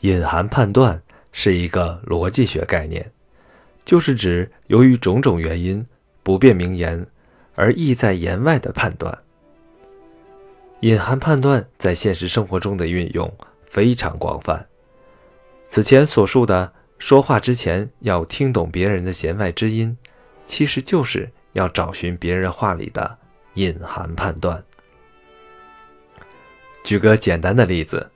隐含判断是一个逻辑学概念，就是指由于种种原因不便明言而意在言外的判断。隐含判断在现实生活中的运用非常广泛。此前所述的说话之前要听懂别人的弦外之音，其实就是要找寻别人话里的隐含判断。举个简单的例子，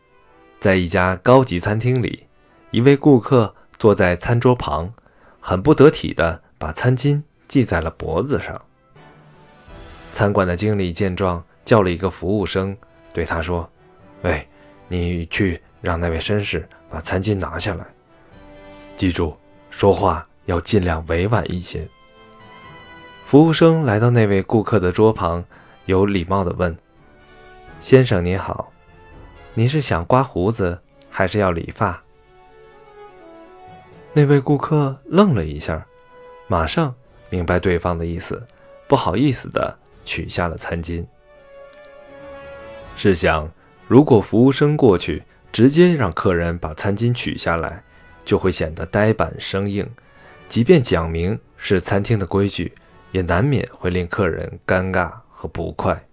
在一家高级餐厅里，一位顾客坐在餐桌旁，很不得体地把餐巾系在了脖子上。餐馆的经理见状，叫了一个服务生，对他说：“喂，你去让那位绅士把餐巾拿下来。记住，说话要尽量委婉一些。”服务生来到那位顾客的桌旁，有礼貌地问。先生您好，您是想刮胡子还是要理发？那位顾客愣了一下，马上明白对方的意思，不好意思的取下了餐巾。试想，如果服务生过去直接让客人把餐巾取下来，就会显得呆板生硬，即便讲明是餐厅的规矩，也难免会令客人尴尬和不快。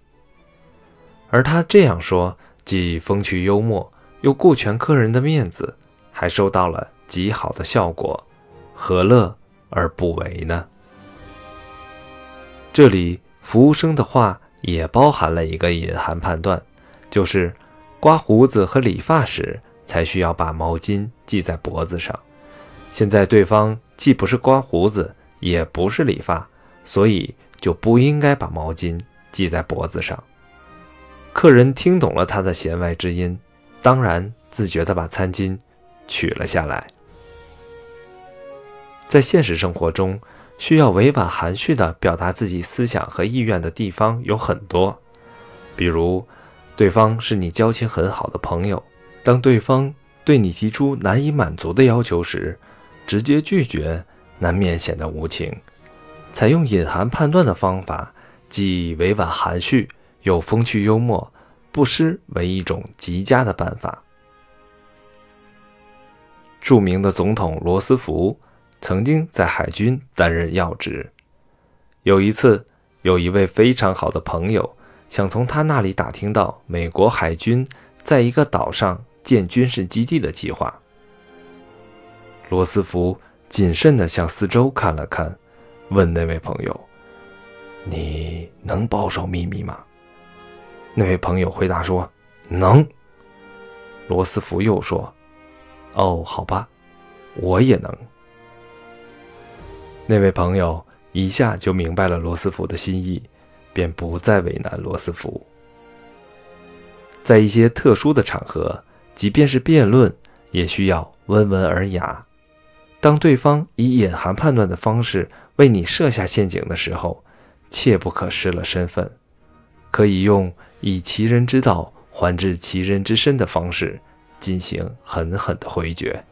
而他这样说，既风趣幽默，又顾全客人的面子，还收到了极好的效果，何乐而不为呢？这里服务生的话也包含了一个隐含判断，就是刮胡子和理发时才需要把毛巾系在脖子上。现在对方既不是刮胡子，也不是理发，所以就不应该把毛巾系在脖子上。客人听懂了他的弦外之音，当然自觉地把餐巾取了下来。在现实生活中，需要委婉含蓄地表达自己思想和意愿的地方有很多，比如，对方是你交情很好的朋友，当对方对你提出难以满足的要求时，直接拒绝难免显得无情。采用隐含判断的方法，既委婉含蓄。又风趣幽默，不失为一种极佳的办法。著名的总统罗斯福曾经在海军担任要职。有一次，有一位非常好的朋友想从他那里打听到美国海军在一个岛上建军事基地的计划。罗斯福谨慎地向四周看了看，问那位朋友：“你能保守秘密吗？”那位朋友回答说：“能。”罗斯福又说：“哦，好吧，我也能。”那位朋友一下就明白了罗斯福的心意，便不再为难罗斯福。在一些特殊的场合，即便是辩论，也需要温文尔雅。当对方以隐含判断的方式为你设下陷阱的时候，切不可失了身份，可以用。以其人之道还治其人之身的方式进行狠狠的回绝。